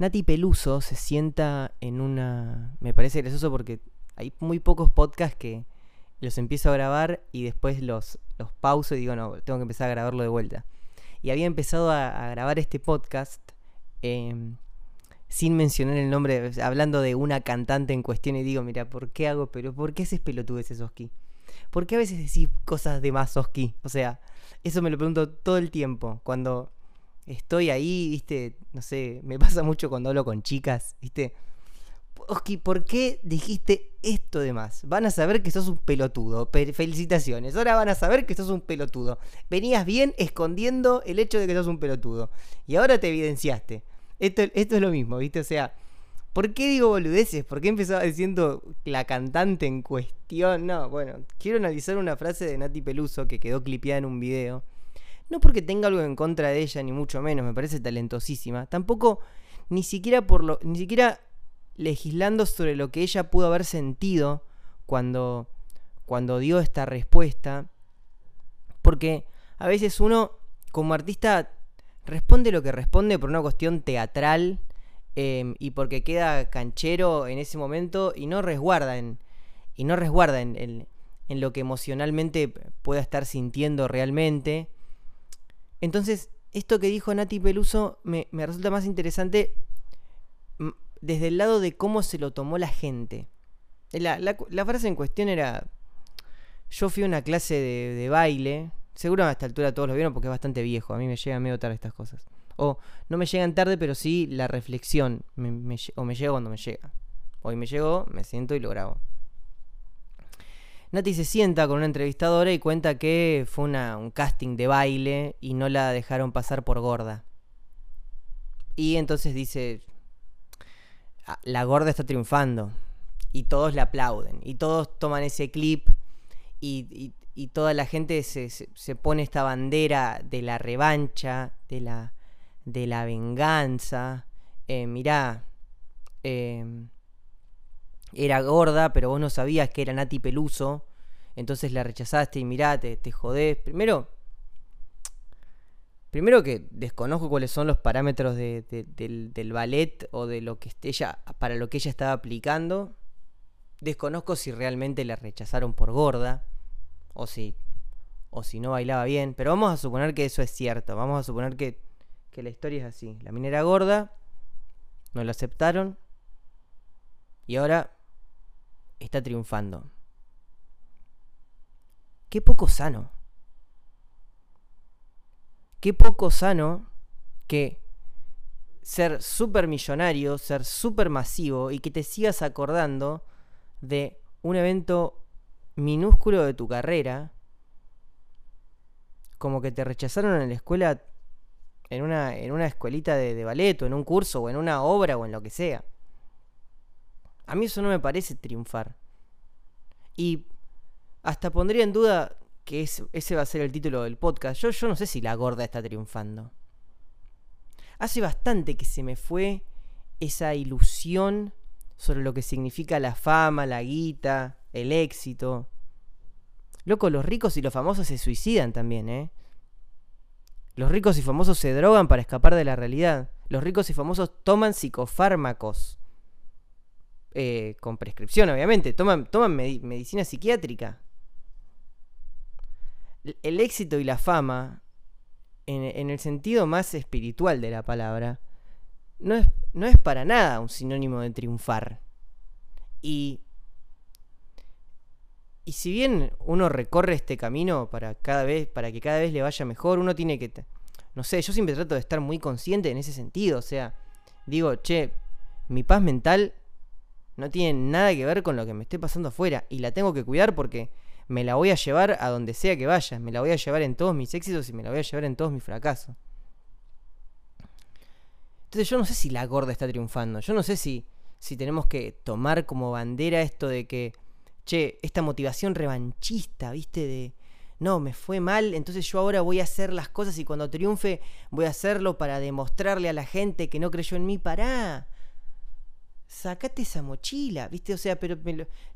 Nati Peluso se sienta en una... Me parece gracioso porque hay muy pocos podcasts que los empiezo a grabar y después los, los pauso y digo, no, tengo que empezar a grabarlo de vuelta. Y había empezado a, grabar este podcast em, sin mencionar el nombre, hablando de una cantante en cuestión y digo, mira, ¿por qué hago, pero por qué haces pelotudes Oski? ¿Por qué a veces decís cosas de más Oski? O sea, eso me lo pregunto todo el tiempo. Cuando estoy ahí, viste, no sé, me pasa mucho cuando hablo con chicas, viste Oski, ¿por qué dijiste esto de más? Van a saber que sos un pelotudo. felicitaciones. Ahora van a saber que sos un pelotudo. Venías bien escondiendo el hecho de que sos un pelotudo. Y ahora te evidenciaste. Esto, esto es lo mismo, ¿viste? O sea, ¿por qué digo boludeces? ¿Por qué empezaba diciendo la cantante en cuestión? No, bueno, quiero analizar una frase de Nati Peluso que quedó clipeada en un video. No porque tenga algo en contra de ella, ni mucho menos, me parece talentosísima. Tampoco, ni siquiera por lo. Ni siquiera legislando sobre lo que ella pudo haber sentido cuando, cuando dio esta respuesta. Porque a veces uno, como artista, responde lo que responde por una cuestión teatral em, y porque queda canchero en ese momento y no resguarda en, y no resguarda en, en lo que emocionalmente pueda estar sintiendo realmente. Entonces, esto que dijo Nati Peluso me, me resulta más interesante desde el lado de cómo se lo tomó la gente. La, frase en cuestión era, yo fui a una clase de, baile, seguro a esta altura todos lo vieron porque es bastante viejo, a mí me llegan medio tarde estas cosas. O no me llegan tarde, pero sí la reflexión, o me llega cuando me llega. Hoy me llegó, me siento y lo grabo. Nati se sienta con una entrevistadora y cuenta que fue un casting de baile y no la dejaron pasar por gorda. Y entonces dice, Ah, la gorda está triunfando. Y todos le aplauden. Y todos toman ese clip. Y, toda la gente se, pone esta bandera de la revancha, de la, de la venganza. Eh, mirá, em, era gorda, pero vos no sabías que era Nati Peluso. Entonces la rechazaste y mirá, te, te jodés. Primero, Primero que desconozco cuáles son los parámetros del, ballet o de lo que ella, para lo que ella estaba aplicando. Desconozco si realmente la rechazaron por gorda o si, o si no bailaba bien. Pero vamos a suponer que eso es cierto. Vamos a suponer que, que la historia es así. La minera gorda, no la aceptaron y ahora está triunfando. Qué poco sano qué poco sano que ser súper millonario, ser súper masivo y que te sigas acordando de un evento minúsculo de tu carrera, como que te rechazaron en la escuela, en una, en una escuelita de, de ballet o en un curso o en una obra o en lo que sea. A mí eso no me parece triunfar. Y hasta pondría en duda que ese va a ser el título del podcast. Yo, yo no sé si la gorda está triunfando. Hace bastante que se me fue esa ilusión sobre lo que significa la fama, la guita, el éxito. Loco, los ricos y los famosos se suicidan también, ¿eh? Los ricos y famosos se drogan para escapar de la realidad. Los ricos y famosos toman psicofármacos. Eh, con prescripción, obviamente. Toman, toman medicina psiquiátrica el éxito y la fama, en, el sentido más espiritual de la palabra, no es, no es para nada un sinónimo de triunfar. Y, y si bien uno recorre este camino para, cada vez, para que cada vez le vaya mejor, uno tiene que... No sé, yo siempre trato de estar muy consciente en ese sentido. O sea, digo, che, mi paz mental no tiene nada que ver con lo que me esté pasando afuera. Y la tengo que cuidar porque me la voy a llevar a donde sea que vaya, me la voy a llevar en todos mis éxitos y me la voy a llevar en todos mis fracasos. Entonces yo no sé si la gorda está triunfando, yo no sé si, si tenemos que tomar como bandera esto de que, che, esta motivación revanchista, viste, de, no, me fue mal, entonces yo ahora voy a hacer las cosas y cuando triunfe voy a hacerlo para demostrarle a la gente que no creyó en mí, pará sacate esa mochila, ¿viste? O sea, pero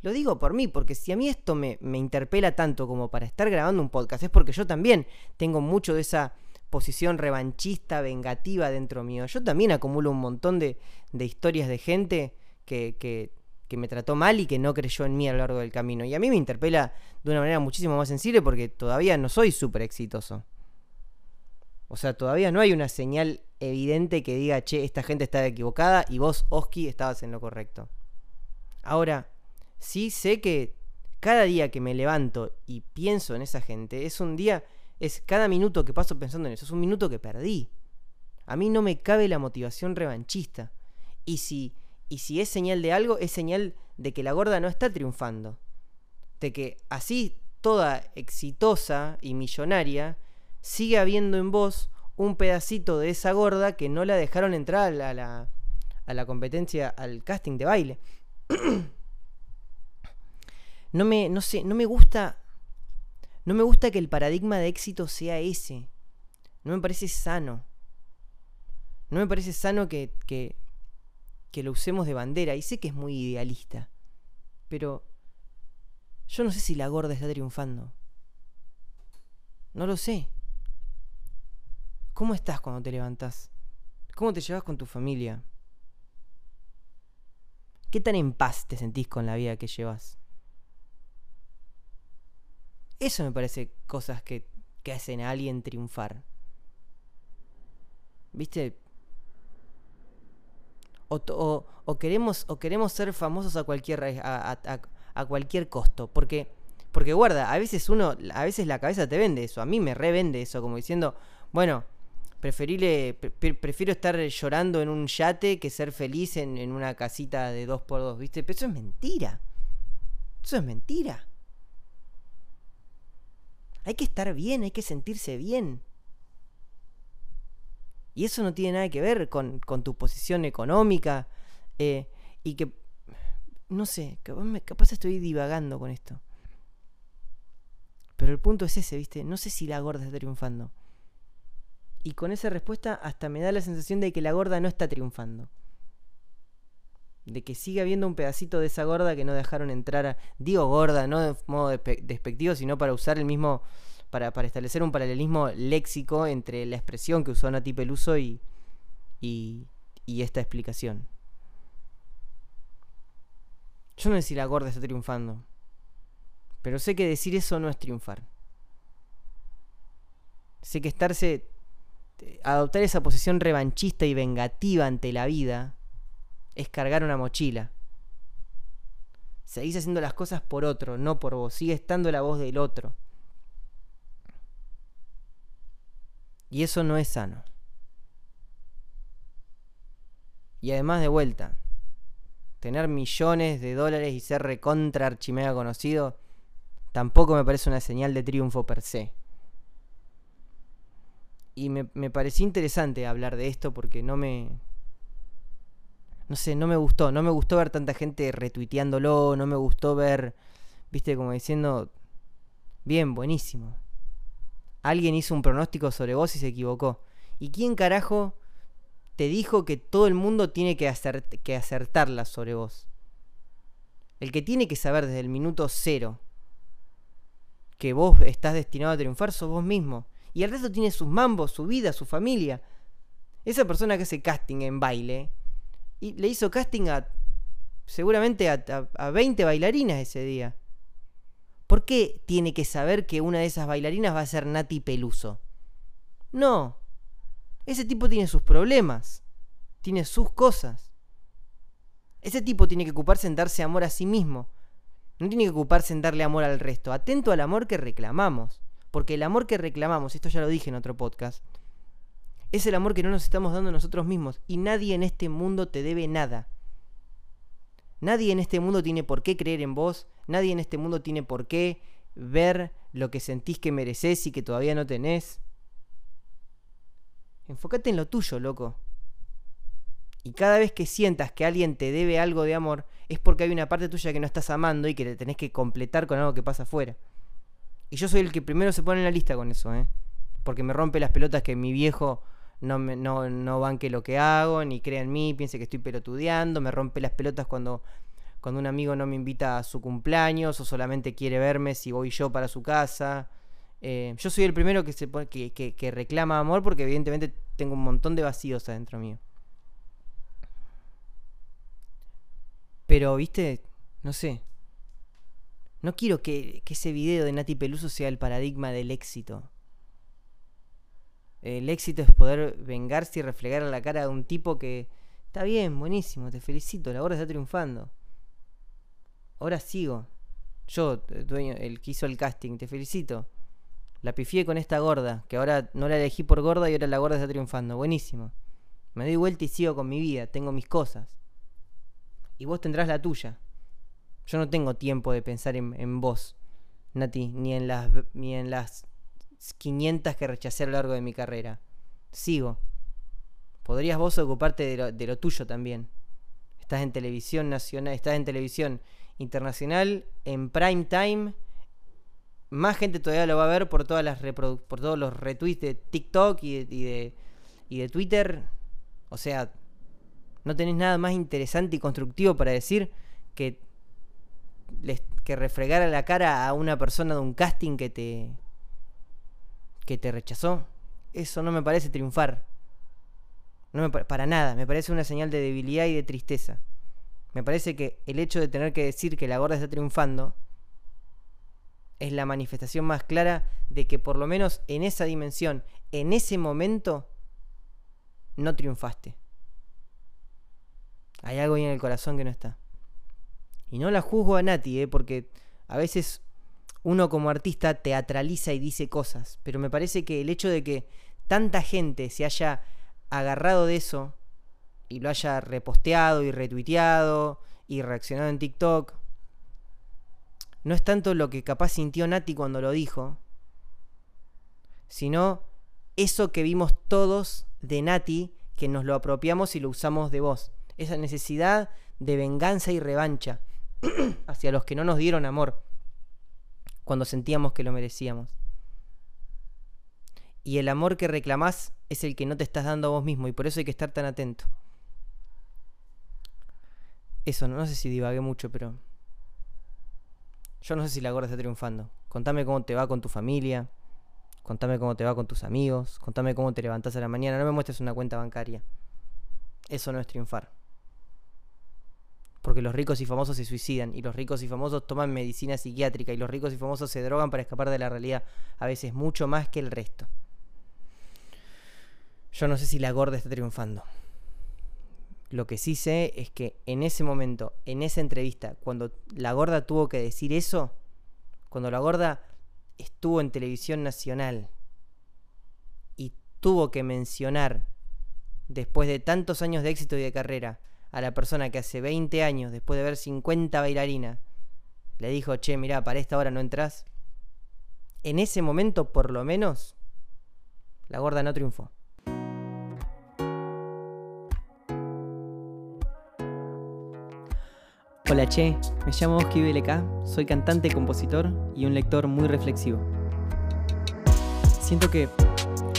lo, digo por mí, porque si a mí esto me, me, interpela tanto como para estar grabando un podcast, es porque yo también tengo mucho de esa posición revanchista, vengativa dentro mío. Yo también acumulo un montón de, de historias de gente que, que, que, me trató mal y que no creyó en mí a lo largo del camino. Y a mí me interpela de una manera muchísimo más sensible porque todavía no soy súper exitoso. O sea, todavía no hay una señal evidente que diga, che, esta gente está equivocada y vos, Oski, estabas en lo correcto. Ahora, sí sé que cada día que me levanto y pienso en esa gente, es un día es cada minuto que paso pensando en eso, es un minuto que perdí. A mí no me cabe la motivación revanchista. Y si, y si es señal de algo, es señal de que la gorda no está triunfando. De que así toda exitosa y millonaria, sigue habiendo en vos un pedacito de esa gorda que no la dejaron entrar a la, a la competencia, al casting de baile. no me, no sé, no me gusta no me gusta que el paradigma de éxito sea ese. No me parece sano. No me parece sano que, que, que lo usemos de bandera. Y sé que es muy idealista. Pero yo no sé si la gorda está triunfando. No lo sé. ¿Cómo estás cuando te levantas? ¿Cómo te llevas con tu familia? ¿Qué tan en paz te sentís con la vida que llevas? Eso me parece cosas que, hacen a alguien triunfar. ¿Viste? O, queremos, o queremos ser famosos a cualquier, a, cualquier costo. Porque, porque guarda, a veces uno, a veces la cabeza te vende eso. A mí me revende eso, como diciendo, bueno, prefiero estar llorando en un yate que ser feliz en, en una casita de dos por dos, ¿viste? Pero eso es mentira. Eso es mentira. Hay que estar bien, hay que sentirse bien. Y eso no tiene nada que ver con, tu posición económica. Eh, y que, no sé, capaz estoy divagando con esto. Pero el punto es ese, ¿viste? No sé si la gorda está triunfando. Y con esa respuesta hasta me da la sensación de que la gorda no está triunfando. De que sigue habiendo un pedacito de esa gorda que no dejaron entrar a... Digo gorda, no de modo despectivo, sino para usar el mismo... Para, establecer un paralelismo léxico entre la expresión que usó Nati Peluso y, y, y esta explicación. Yo no sé si la gorda está triunfando. Pero sé que decir eso no es triunfar. Sé que estarse. Adoptar esa posición revanchista y vengativa ante la vida es cargar una mochila. Seguís haciendo las cosas por otro, no por vos. Sigue estando la voz del otro. Y eso no es sano. Y además de vuelta, tener millones de dólares y ser recontra archimega conocido tampoco me parece una señal de triunfo per se. Y me, me pareció interesante hablar de esto porque no me, no sé, no me gustó. No me gustó ver tanta gente retuiteándolo. No me gustó ver, viste, como diciendo, bien, buenísimo. Alguien hizo un pronóstico sobre vos y se equivocó. ¿Y quién carajo te dijo que todo el mundo tiene que, hacer, que acertarla sobre vos? El que tiene que saber desde el minuto cero que vos estás destinado a triunfar sos vos mismo. Y el resto tiene sus mambos, su vida, su familia. Esa persona que hace casting en baile y le hizo casting a seguramente a, 20 bailarinas ese día. ¿Por qué tiene que saber que una de esas bailarinas va a ser Nati Peluso? No. Ese tipo tiene sus problemas. Tiene sus cosas. Ese tipo tiene que ocuparse en darse amor a sí mismo. No tiene que ocuparse en darle amor al resto. Atento al amor que reclamamos. Porque el amor que reclamamos, esto ya lo dije en otro podcast, es el amor que no nos estamos dando nosotros mismos. Y nadie en este mundo te debe nada. Nadie en este mundo tiene por qué creer en vos. Nadie en este mundo tiene por qué ver lo que sentís que mereces y que todavía no tenés. Enfócate en lo tuyo, loco. Y cada vez que sientas que alguien te debe algo de amor, es porque hay una parte tuya que no estás amando y que te tenés que completar con algo que pasa afuera. Y yo soy el que primero se pone en la lista con eso, ¿eh? Porque me rompe las pelotas que mi viejo no, me, no, no banque lo que hago, ni crea en mí, piense que estoy pelotudeando, me rompe las pelotas cuando, cuando un amigo no me invita a su cumpleaños o solamente quiere verme si voy yo para su casa. Eh, yo soy el primero que, se que, que, que reclama amor porque evidentemente tengo un montón de vacíos adentro mío. Pero, viste, no sé. No quiero que, ese video de Nati Peluso sea el paradigma del éxito. El éxito es poder vengarse y reflejar la cara de un tipo que está bien, buenísimo, te felicito, la gorda está triunfando. Ahora sigo. Yo, dueño, el que hizo el casting, te felicito. La pifié con esta gorda, que ahora no la elegí por gorda y ahora la gorda está triunfando. Buenísimo. Me doy vuelta y sigo con mi vida, tengo mis cosas. Y vos tendrás la tuya. Yo no tengo tiempo de pensar en, en vos, Nati, ni en las ni en las 500 que rechacé a lo largo de mi carrera. Sigo. Podrías vos ocuparte de lo, de lo tuyo también. Estás en televisión nacional, estás en televisión internacional, en prime time. Más gente todavía lo va a ver por todas las por todos los retweets de TikTok y de, y de, y de Twitter. O sea, no tenés nada más interesante y constructivo para decir que, les, que refregar a la cara a una persona de un casting que te que te rechazó. Eso no me parece triunfar. No me, para nada, me parece una señal de debilidad y de tristeza. Me parece que el hecho de tener que decir que la gorda está triunfando es la manifestación más clara de que por lo menos en esa dimensión, en ese momento, no triunfaste. Hay algo ahí en el corazón que no está. Y no la juzgo a Nati, ¿eh? porque a veces uno como artista teatraliza y dice cosas, pero me parece que el hecho de que tanta gente se haya agarrado de eso y lo haya reposteado y retuiteado y reaccionado en TikTok, no es tanto lo que capaz sintió Nati cuando lo dijo, sino eso que vimos todos de Nati que nos lo apropiamos y lo usamos de voz. Esa necesidad de venganza y revancha hacia los que no nos dieron amor cuando sentíamos que lo merecíamos. Y el amor que reclamás es el que no te estás dando a vos mismo y por eso hay que estar tan atento. Eso, no, sé si divagué mucho, pero... Yo no sé si la gorda está triunfando. Contame cómo te va con tu familia. Contame cómo te va con tus amigos. Contame cómo te levantás a la mañana. No me muestres una cuenta bancaria. Eso no es triunfar. Porque los ricos y famosos se suicidan. Y los ricos y famosos toman medicina psiquiátrica. Y los ricos y famosos se drogan para escapar de la realidad. A veces mucho más que el resto. Yo no sé si la gorda está triunfando. Lo que sí sé es que en ese momento, en esa entrevista, cuando la gorda tuvo que decir eso, cuando la gorda estuvo en televisión nacional y tuvo que mencionar, después de tantos años de éxito y de carrera, a la persona que hace 20 años, después de ver 50 bailarinas, le dijo, che, mirá, para esta hora no entras. En ese momento, por lo menos, la gorda no triunfó. Hola Che, me llamo Oski BLK, soy cantante, compositor y un lector muy reflexivo. Siento que